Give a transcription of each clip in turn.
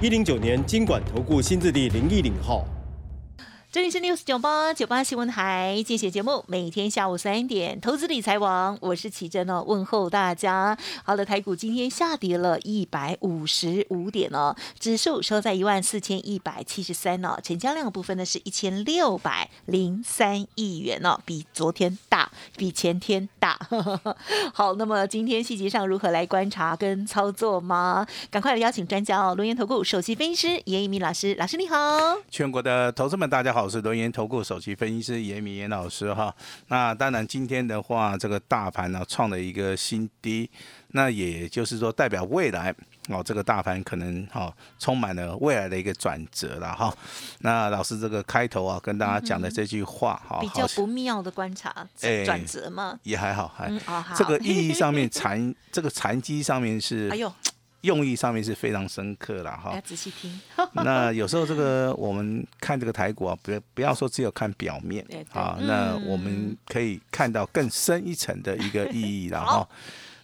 一零九年经管投顾新字第零一零号。这里是 news 九八九八新闻台，精选节目，每天下午三点，投资理财网，我是奇珍哦，问候大家。好的，台股今天下跌了一百五十五点哦，指数收在一万四千一百七十三哦，成交量部分呢是一千六百零三亿元哦，比昨天大，比前天大。好，那么今天细节上如何来观察跟操作吗？赶快来邀请专家哦，龙岩投顾首席分析师严一鸣老师，老师你好。全国的投资们，大家好。我是轮研投顾首席分析师严明严老师哈。那当然，今天的话，这个大盘呢创了一个新低，那也就是说代表未来哦，这个大盘可能哈充满了未来的一个转折了哈。那老师这个开头啊，跟大家讲的这句话哈，比较不妙的观察，转折嘛，也还好，还这个意义上面 残这个残机上面是，哎呦。用意上面是非常深刻了哈，要仔细听。那有时候这个我们看这个台股啊，不不要说只有看表面啊，那我们可以看到更深一层的一个意义了 哈。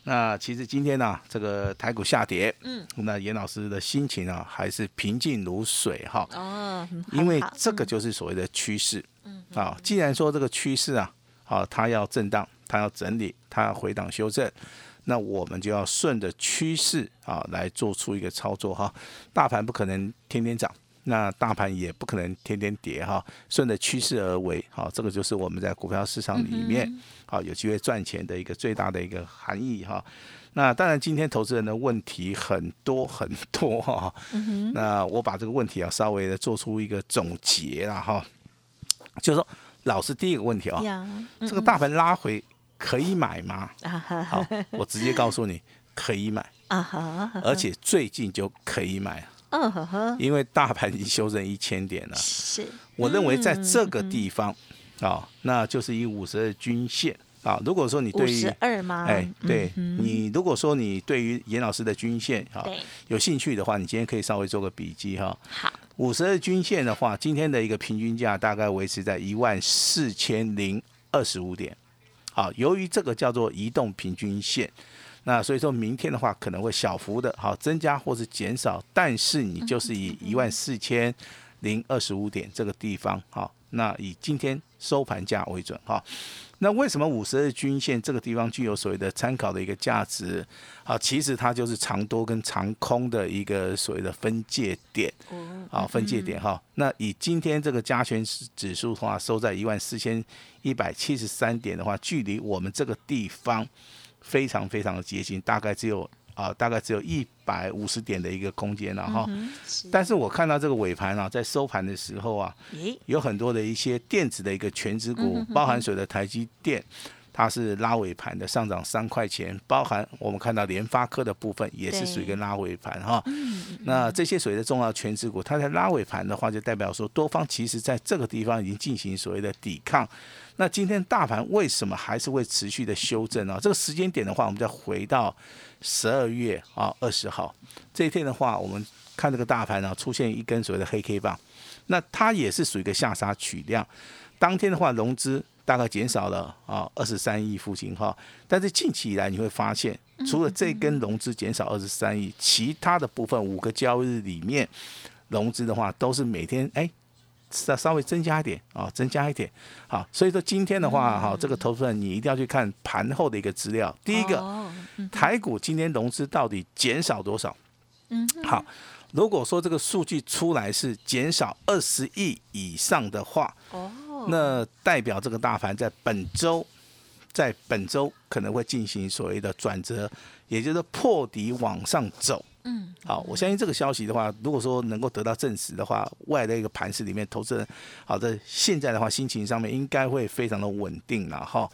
那其实今天呢，这个台股下跌，嗯，那严老师的心情啊，还是平静如水哈。哦，因为这个就是所谓的趋势。嗯，啊，既然说这个趋势啊，啊，它要震荡，它要整理，它要回档修正。那我们就要顺着趋势啊来做出一个操作哈，大盘不可能天天涨，那大盘也不可能天天跌哈，顺着趋势而为，好，这个就是我们在股票市场里面好有机会赚钱的一个最大的一个含义哈。那当然今天投资人的问题很多很多哈，那我把这个问题啊稍微的做出一个总结了哈，就是说，老师第一个问题啊，这个大盘拉回。可以买吗？好，我直接告诉你，可以买啊而且最近就可以买嗯因为大盘已经修正一千点了。是，我认为在这个地方啊，那就是以五十二均线啊。如果说你对于二吗？哎，对你如果说你对于严老师的均线啊有兴趣的话，你今天可以稍微做个笔记哈。好，五十二均线的话，今天的一个平均价大概维持在一万四千零二十五点。好，由于这个叫做移动平均线，那所以说明天的话可能会小幅的好增加或是减少，但是你就是以一万四千零二十五点这个地方，好，那以今天收盘价为准哈。那为什么五十日均线这个地方具有所谓的参考的一个价值？好，其实它就是长多跟长空的一个所谓的分界点，啊，分界点哈。那以今天这个加权指数的话，收在一万四千。一百七十三点的话，距离我们这个地方非常非常的接近，大概只有啊，大概只有一百五十点的一个空间了哈。但是我看到这个尾盘啊，在收盘的时候啊，有很多的一些电子的一个全指股，包含所有的台积电。它是拉尾盘的上涨三块钱，包含我们看到联发科的部分也是属于一个拉尾盘哈。那这些所谓的重要全值股，它在拉尾盘的话，就代表说多方其实在这个地方已经进行所谓的抵抗。那今天大盘为什么还是会持续的修正呢？这个时间点的话，我们再回到十二月啊二十号这一天的话，我们看这个大盘呢出现一根所谓的黑 K 棒，那它也是属于一个下杀取量。当天的话，融资。大概减少了啊二十三亿附近哈，但是近期以来你会发现，除了这根融资减少二十三亿，其他的部分五个交易日里面融资的话都是每天哎稍稍微增加一点啊增加一点。好，所以说今天的话哈这个投资人你一定要去看盘后的一个资料，第一个台股今天融资到底减少多少？嗯，好，如果说这个数据出来是减少二十亿以上的话，哦。那代表这个大盘在本周，在本周可能会进行所谓的转折，也就是破底往上走。嗯，好，我相信这个消息的话，如果说能够得到证实的话，未来的一个盘市里面，投资人好的现在的话，心情上面应该会非常的稳定了哈。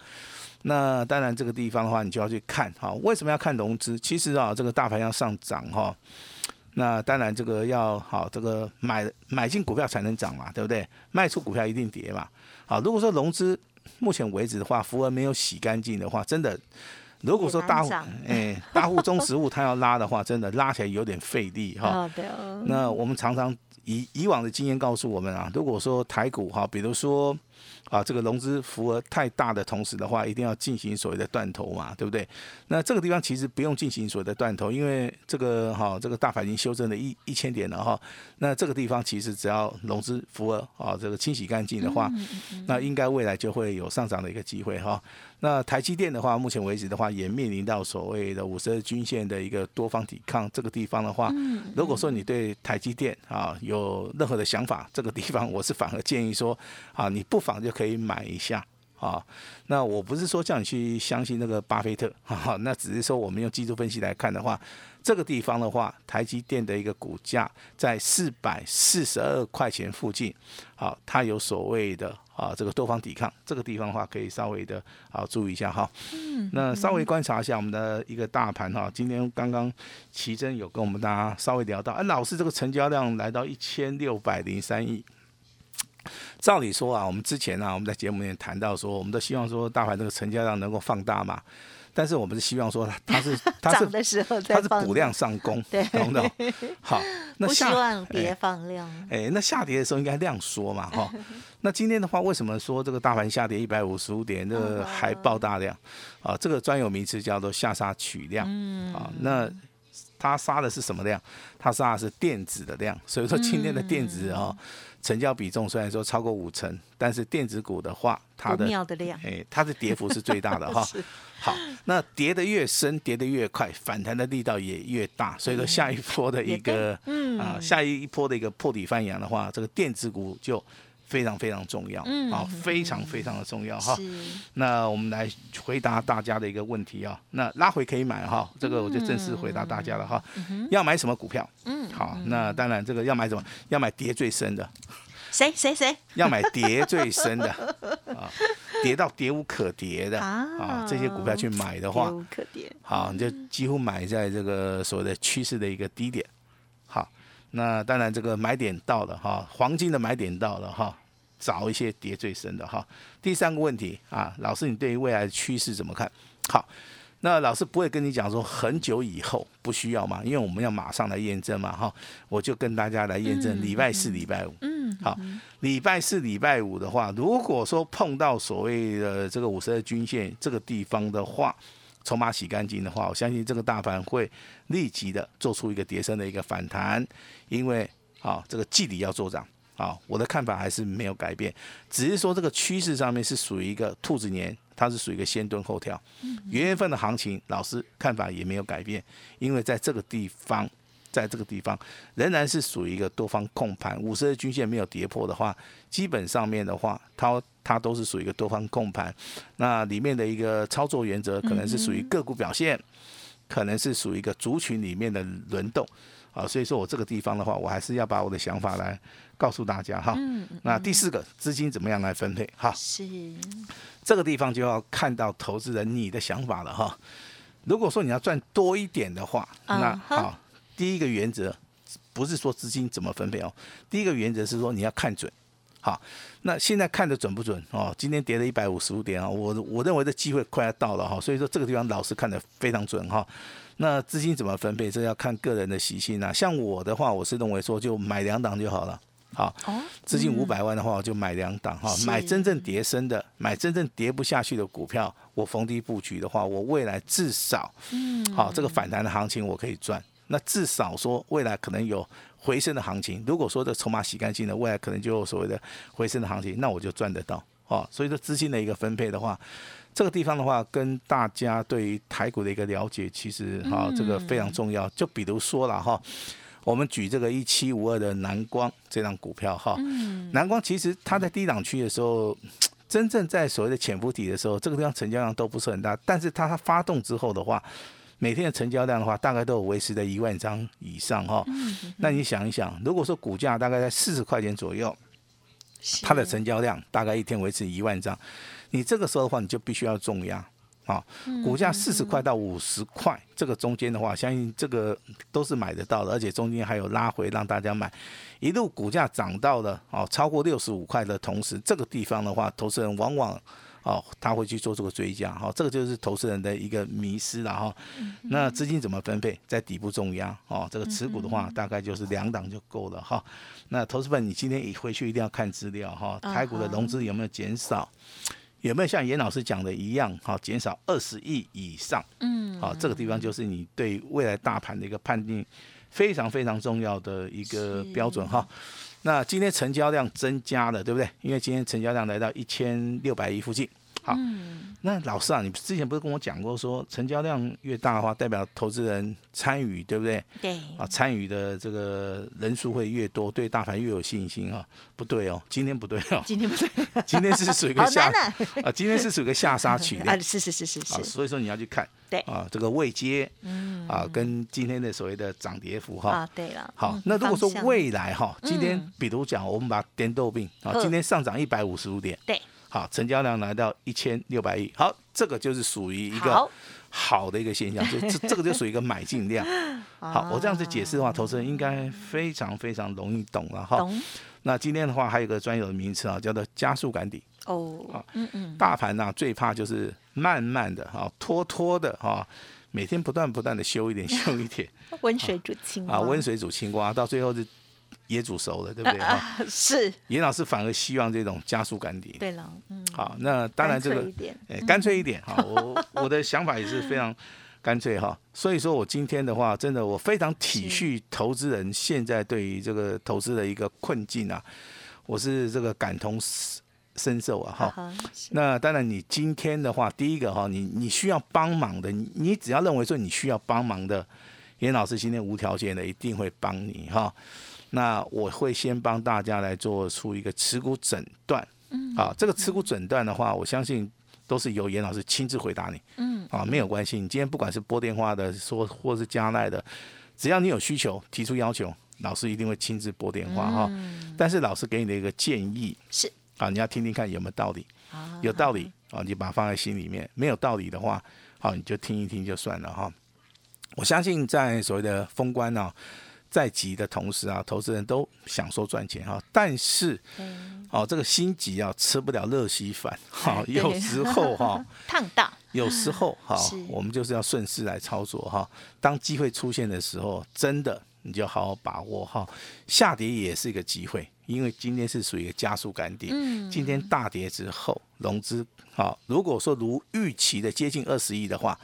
那当然这个地方的话，你就要去看哈，为什么要看融资？其实啊，这个大盘要上涨哈，那当然这个要好，这个买买进股票才能涨嘛，对不对？卖出股票一定跌嘛。好，如果说融资目前为止的话，符文没有洗干净的话，真的，如果说大户哎大户中实物它要拉的话，真的拉起来有点费力哈。那我们常常以以往的经验告诉我们啊，如果说台股哈，比如说。啊，这个融资幅额太大的同时的话，一定要进行所谓的断头嘛，对不对？那这个地方其实不用进行所谓的断头，因为这个哈，这个大盘已经修正了一一千点了哈。那这个地方其实只要融资幅额啊，这个清洗干净的话，那应该未来就会有上涨的一个机会哈。那台积电的话，目前为止的话，也面临到所谓的五十日均线的一个多方抵抗。这个地方的话，如果说你对台积电啊有任何的想法，这个地方我是反而建议说，啊，你不妨就可以买一下啊。那我不是说叫你去相信那个巴菲特，哈，那只是说我们用技术分析来看的话。这个地方的话，台积电的一个股价在四百四十二块钱附近，好，它有所谓的啊这个多方抵抗，这个地方的话可以稍微的啊注意一下哈。嗯。那稍微观察一下我们的一个大盘哈，今天刚刚奇珍有跟我们大家稍微聊到，哎，老师这个成交量来到一千六百零三亿。照理说啊，我们之前呢我们在节目里面谈到说，我们都希望说大盘这个成交量能够放大嘛。但是我们是希望说，它是 它是它是补量上攻，懂不懂？好，那不希望跌放量。哎，那下跌的时候应该量缩嘛，哈。那今天的话，为什么说这个大盘下跌一百五十五点，这个还爆大量？啊，这个专有名词叫做下杀取量。嗯。啊，那它杀的是什么量？它杀的是电子的量。所以说今天的电子啊。成交比重虽然说超过五成，但是电子股的话，它的哎，它的跌幅是最大的哈。好，那跌得越深，跌得越快，反弹的力道也越大。所以说下一波的一个嗯啊，下一波的一个破底翻扬的话，这个电子股就。非常非常重要，啊，非常非常的重要哈。那我们来回答大家的一个问题啊。那拉回可以买哈，这个我就正式回答大家了哈。要买什么股票？嗯，好，那当然这个要买什么？要买跌最深的。谁谁谁？要买跌最深的啊，跌到跌无可跌的啊，这些股票去买的话，跌无可跌。好，你就几乎买在这个所谓的趋势的一个低点。好，那当然这个买点到了哈，黄金的买点到了哈。找一些跌最深的哈。第三个问题啊，老师，你对于未来的趋势怎么看？好，那老师不会跟你讲说很久以后不需要嘛，因为我们要马上来验证嘛哈。我就跟大家来验证，礼拜四、礼拜五。嗯。好，礼拜四、礼拜五的话，如果说碰到所谓的这个五十二均线这个地方的话，筹码洗干净的话，我相信这个大盘会立即的做出一个跌升的一个反弹，因为啊，这个季底要做涨。啊，我的看法还是没有改变，只是说这个趋势上面是属于一个兔子年，它是属于一个先蹲后跳。元月份的行情，老师看法也没有改变，因为在这个地方，在这个地方仍然是属于一个多方控盘，五十日均线没有跌破的话，基本上面的话，它它都是属于一个多方控盘。那里面的一个操作原则，可能是属于个股表现，可能是属于一个族群里面的轮动。啊，所以说我这个地方的话，我还是要把我的想法来告诉大家哈。那第四个资金怎么样来分配？哈，是这个地方就要看到投资人你的想法了哈。如果说你要赚多一点的话，那好，第一个原则不是说资金怎么分配哦，第一个原则是说你要看准。好，那现在看的准不准哦？今天跌了一百五十五点啊，我我认为这机会快要到了哈，所以说这个地方老师看的非常准哈。那资金怎么分配？这要看个人的习性啊。像我的话，我是认为说就买两档就好了。好，资金五百万的话，我就买两档哈。买真正跌升的，买真正跌不下去的股票，我逢低布局的话，我未来至少，嗯，好，这个反弹的行情我可以赚。那至少说未来可能有回升的行情。如果说这筹码洗干净了，未来可能就有所谓的回升的行情，那我就赚得到。哦，所以说资金的一个分配的话。这个地方的话，跟大家对于台股的一个了解，其实哈，这个非常重要。就比如说了哈，我们举这个一七五二的南光这张股票哈，南光其实它在低档区的时候，真正在所谓的潜伏底的时候，这个地方成交量都不是很大，但是它发动之后的话，每天的成交量的话，大概都有维持在一万张以上哈。那你想一想，如果说股价大概在四十块钱左右，它的成交量大概一天维持一万张。你这个时候的话，你就必须要重压，啊，股价四十块到五十块这个中间的话，相信这个都是买得到的，而且中间还有拉回让大家买，一路股价涨到了哦超过六十五块的同时，这个地方的话，投资人往往。哦，他会去做这个追加，哈，这个就是投资人的一个迷失了哈。那资金怎么分配？在底部重压，哦，这个持股的话，大概就是两档就够了哈。那投资本，你今天一回去一定要看资料哈，台股的融资有没有减少？有没有像严老师讲的一样，哈，减少二十亿以上？嗯，好，这个地方就是你对未来大盘的一个判定非常非常重要的一个标准哈。那今天成交量增加了，对不对？因为今天成交量来到一千六百亿附近。好，那老师啊，你之前不是跟我讲过，说成交量越大的话，代表投资人参与，对不对？对。啊，参与的这个人数会越多，对大盘越有信心啊？不对哦，今天不对哦。今天不对。今天是属于个 下 啊，今天是属于个下杀曲 啊，是是是是是。所以说你要去看。对。啊，这个未接，嗯，啊，跟今天的所谓的涨跌幅哈。啊，对了。好，那如果说未来哈，今天比如讲，我们把点豆病啊，今天上涨一百五十五点。对。好，成交量来到一千六百亿，好，这个就是属于一个好的一个现象，就这这个就属于一个买进量。好，我这样子解释的话，投资人应该非常非常容易懂了哈。那今天的话，还有一个专有的名词啊，叫做加速赶底。哦。好，嗯嗯。大盘呢，最怕就是慢慢的哈，拖拖的哈，每天不断不断的修一点修一点。温水煮青蛙。啊，温水煮青蛙，到最后是。也煮熟了，对不对？是。严老师反而希望这种加速赶底。对了，嗯。好，那当然这个，哎，干脆一点哈。我我的想法也是非常 干脆哈。所以说我今天的话，真的我非常体恤投资人现在对于这个投资的一个困境啊，我是这个感同身受啊哈。那当然，你今天的话，第一个哈，你你需要帮忙的，你只要认为说你需要帮忙的，严老师今天无条件的一定会帮你哈。那我会先帮大家来做出一个持股诊断，嗯，啊，这个持股诊断的话，我相信都是由严老师亲自回答你，嗯，啊，没有关系，你今天不管是拨电话的，说或是加奈的，只要你有需求提出要求，老师一定会亲自拨电话哈。但是老师给你的一个建议是，啊，你要听听看有没有道理，有道理啊，你把它放在心里面；没有道理的话，好，你就听一听就算了哈。我相信在所谓的封关呢。在急的同时啊，投资人都享受赚钱哈，但是，哦，这个心急啊，吃不了热稀饭哈，有时候哈，烫到，有时候哈，我们就是要顺势来操作哈。当机会出现的时候，真的你就好好把握哈。下跌也是一个机会，因为今天是属于一个加速干跌，今天大跌之后融资好，如果说如预期的接近二十亿的话，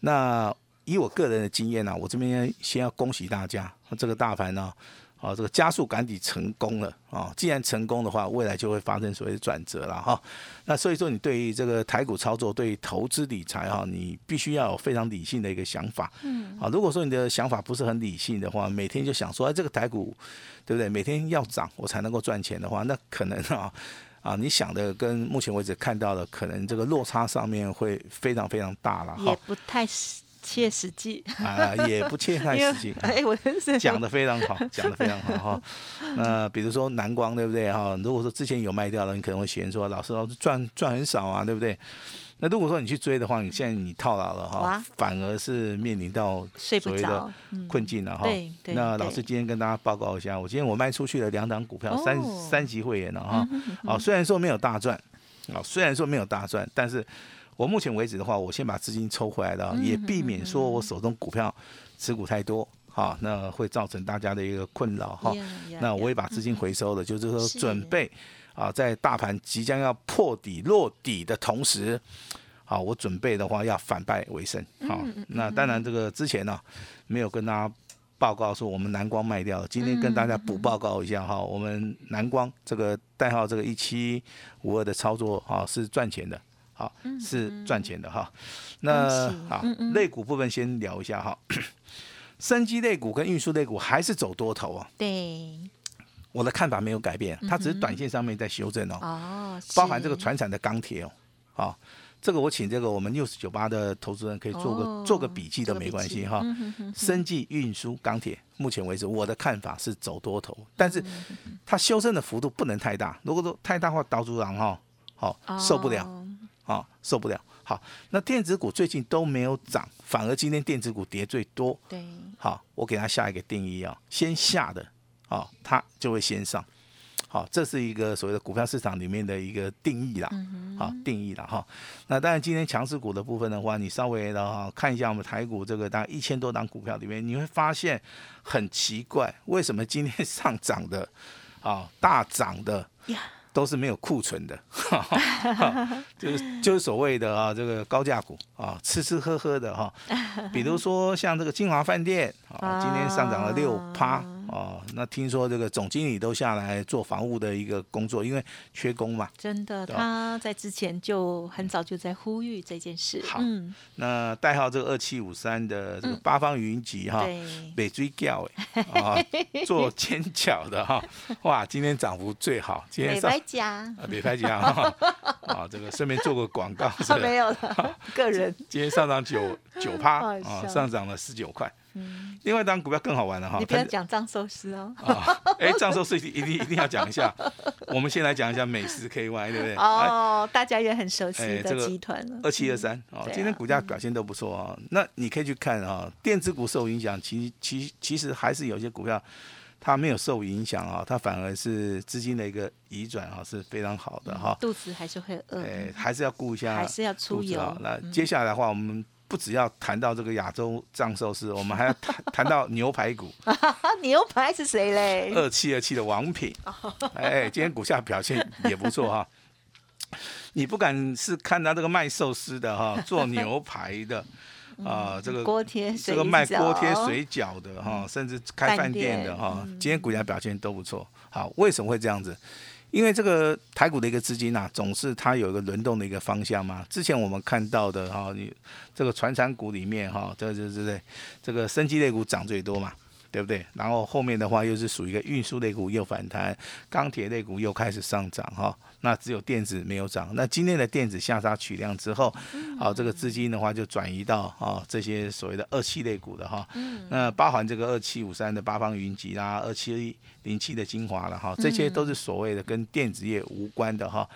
那。以我个人的经验呢，我这边先要恭喜大家，这个大盘呢，啊，这个加速赶底成功了啊！既然成功的话，未来就会发生所谓的转折了哈。那所以说，你对于这个台股操作，对于投资理财哈，你必须要有非常理性的一个想法。嗯。啊，如果说你的想法不是很理性的话，每天就想说，哎，这个台股对不对？每天要涨我才能够赚钱的话，那可能啊啊，你想的跟目前为止看到的，可能这个落差上面会非常非常大了。也不太是。切实际啊，也不切太实际。哎，我讲的非常好，讲的非常好哈。那比如说蓝光，对不对哈？如果说之前有卖掉了，你可能会嫌说老师老师赚赚很少啊，对不对？那如果说你去追的话，你现在你套牢了哈，反而是面临到所谓的困境了哈。那老师今天跟大家报告一下，我今天我卖出去了两档股票，三三级会员了哈。啊，虽然说没有大赚，啊，虽然说没有大赚，但是。我目前为止的话，我先把资金抽回来的，也避免说我手中股票持股太多，哈，那会造成大家的一个困扰哈。那我也把资金回收了，就是说准备啊，在大盘即将要破底落底的同时，好，我准备的话要反败为胜，好。那当然这个之前呢，没有跟大家报告说我们蓝光卖掉了，今天跟大家补报告一下哈，我们蓝光这个代号这个一七五二的操作啊是赚钱的。好，是赚钱的哈。那好，类股部分先聊一下哈。生机类股跟运输类股还是走多头啊？对，我的看法没有改变，它只是短线上面在修正哦。哦，包含这个船产的钢铁哦。好，这个我请这个我们六十九八的投资人可以做个做个笔记都没关系哈。生计运输钢铁，目前为止我的看法是走多头，但是它修正的幅度不能太大。如果说太大话，导主郎哈，好受不了。啊，受不了。好，那电子股最近都没有涨，反而今天电子股跌最多。对，好，我给它下一个定义啊，先下的啊，它就会先上。好，这是一个所谓的股票市场里面的一个定义啦。好，定义了哈。那当然，今天强势股的部分的话，你稍微的哈看一下我们台股这个大概一千多档股票里面，你会发现很奇怪，为什么今天上涨的啊大涨的都是没有库存的，就是就是所谓的啊这个高价股啊吃吃喝喝的哈，比如说像这个金华饭店啊，今天上涨了六趴。哦，那听说这个总经理都下来做防务的一个工作，因为缺工嘛。真的，他在之前就很早就在呼吁这件事。好，那代号这个二七五三的这个八方云集哈，北追叫哎，啊，做尖角的哈，哇，今天涨幅最好，今天上。北拍啊，北拍家哈，啊，这个顺便做个广告是 没有了，个人。今天上涨九九趴啊，上涨了十九块。嗯，另外一张股票更好玩了哈。你不要讲藏寿司哦。啊，哎，张寿司一定一定一定要讲一下。我们先来讲一下美食 KY，对不对？哦，大家也很熟悉的集团了。二七二三哦，今天股价表现都不错啊。那你可以去看啊，电子股受影响，其其其实还是有些股票它没有受影响啊，它反而是资金的一个移转啊，是非常好的哈。肚子还是会饿。哎，还是要顾一下，还是要出油。那接下来的话，我们。不只要谈到这个亚洲藏寿司，我们还要谈谈到牛排骨。牛排是谁嘞？二七二七的王品。哎，今天股价表现也不错哈。你不敢是看到这个卖寿司的哈，做牛排的啊，这个锅贴，这个卖锅贴水饺的哈，甚至开饭店的哈，今天股价表现都不错。好，为什么会这样子？因为这个台股的一个资金啊，总是它有一个轮动的一个方向嘛。之前我们看到的哈，你这个船产股里面哈，对对对对这个生机类股涨最多嘛。对不对？然后后面的话又是属于一个运输类股又反弹，钢铁类股又开始上涨哈。那只有电子没有涨。那今天的电子下杀取量之后，好，这个资金的话就转移到啊这些所谓的二七类股的哈。那包含这个二七五三的八方云集啦，二七零七的精华了哈，这些都是所谓的跟电子业无关的哈。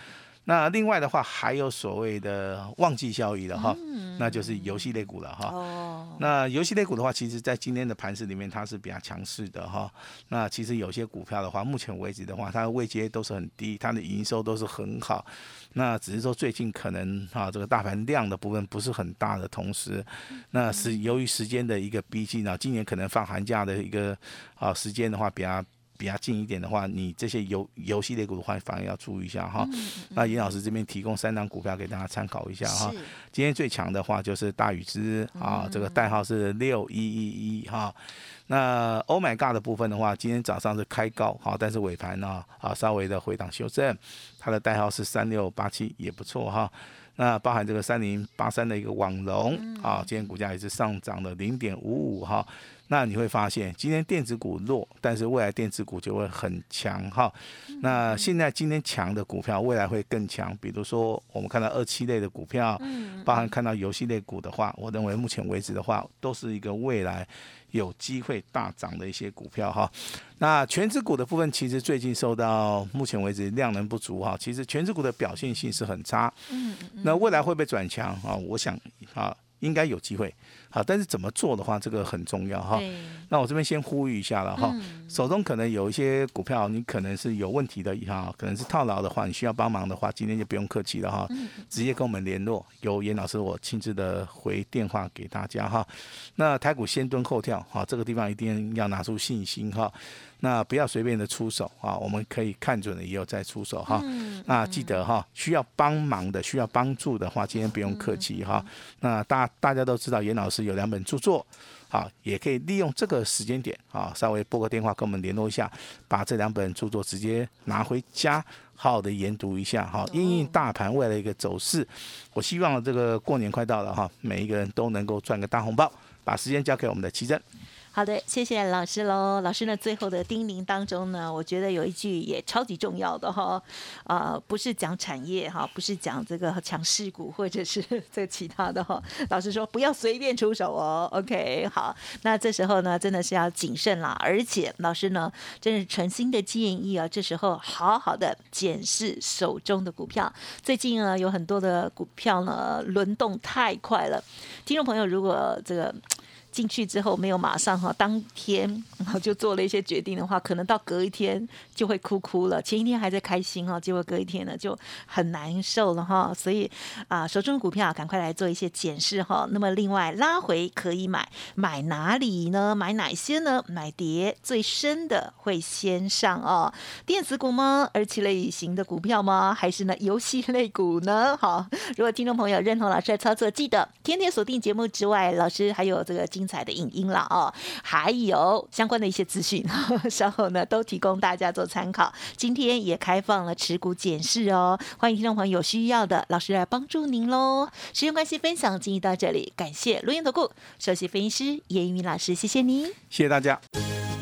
那另外的话，还有所谓的旺季效益的哈，那就是游戏类股了哈。哦。那游戏类股的话，其实在今天的盘市里面，它是比较强势的哈。那其实有些股票的话，目前为止的话，它的位阶都是很低，它的营收都是很好。那只是说最近可能啊，这个大盘量的部分不是很大的同时，那是由于时间的一个逼近啊，今年可能放寒假的一个啊时间的话比较。比较近一点的话，你这些游游戏类股的话，反而要注意一下哈。那严老师这边提供三档股票给大家参考一下哈。今天最强的话就是大禹之啊，这个代号是六一一一哈。那 Oh my God 的部分的话，今天早上是开高哈，但是尾盘呢啊稍微的回档修正，它的代号是三六八七也不错哈。那包含这个三零八三的一个网龙啊，今天股价也是上涨了零点五五哈。那你会发现，今天电子股弱，但是未来电子股就会很强哈。那现在今天强的股票，未来会更强。比如说，我们看到二七类的股票，包含看到游戏类股的话，我认为目前为止的话，都是一个未来有机会大涨的一些股票哈。那全指股的部分，其实最近受到目前为止量能不足哈，其实全指股的表现性是很差。嗯，那未来会不会转强啊？我想啊。应该有机会，好，但是怎么做的话，这个很重要哈。那我这边先呼吁一下了哈，手中可能有一些股票，你可能是有问题的哈，可能是套牢的话，你需要帮忙的话，今天就不用客气了哈，直接跟我们联络，由严老师我亲自的回电话给大家哈。那台股先蹲后跳，哈，这个地方一定要拿出信心哈。那不要随便的出手啊，我们可以看准了以后再出手哈。那记得哈，需要帮忙的、需要帮助的话，今天不用客气哈。那大大家都知道，严老师有两本著作，好，也可以利用这个时间点啊，稍微拨个电话跟我们联络一下，把这两本著作直接拿回家，好好的研读一下哈。因应大盘未来一个走势，我希望这个过年快到了哈，每一个人都能够赚个大红包。把时间交给我们的奇珍。好的，谢谢老师喽。老师呢，最后的叮咛当中呢，我觉得有一句也超级重要的哈，啊，不是讲产业哈，不是讲这个强势股或者是这其他的哈。老师说不要随便出手哦。OK，好，那这时候呢，真的是要谨慎啦。而且老师呢，真是诚心的建议啊，这时候好好的检视手中的股票。最近呢，有很多的股票呢轮动太快了，听众朋友如果这个。进去之后没有马上哈，当天然后就做了一些决定的话，可能到隔一天就会哭哭了。前一天还在开心哈，结果隔一天呢就很难受了哈。所以啊，手中的股票赶快来做一些检视哈。那么另外拉回可以买，买哪里呢？买哪些呢？买跌最深的会先上哦。电子股吗？而且类型的股票吗？还是呢游戏类股呢？好，如果听众朋友认同老师的操作，记得天天锁定节目之外，老师还有这个今。精彩的影音了哦，还有相关的一些资讯，稍后呢都提供大家做参考。今天也开放了持股检视哦，欢迎听众朋友有需要的老师来帮助您喽。时间关系，分享进行到这里，感谢录音投顾首席分析师严一鸣老师，谢谢您，谢谢大家。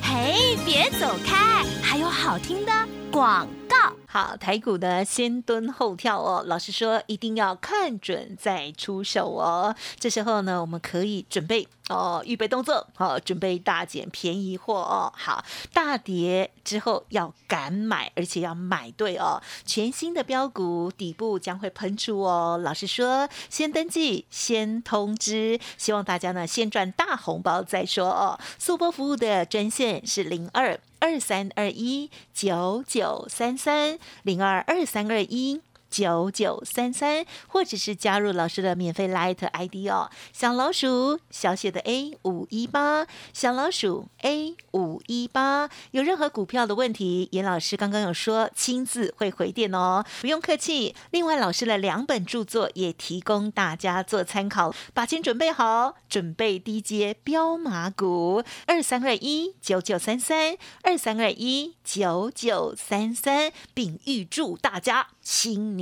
嘿，别走开，还有好听的广告。好，台股的先蹲后跳哦。老师说一定要看准再出手哦。这时候呢，我们可以准备哦，预备动作，好，准备大捡便宜货哦。好，大跌之后要敢买，而且要买对哦。全新的标股底部将会喷出哦。老师说先登记，先通知，希望大家呢先赚大红包再说哦。速播服务的专线是零二。二三二一九九三三零二二三二一。九九三三，或者是加入老师的免费 Light ID 哦，小老鼠小写的 A 五一八，小老鼠 A 五一八，有任何股票的问题，严老师刚刚有说亲自会回电哦，不用客气。另外，老师的两本著作也提供大家做参考，把钱准备好，准备低阶标马股。二三二一九九三三。二三二一九九三三，并预祝大家新年。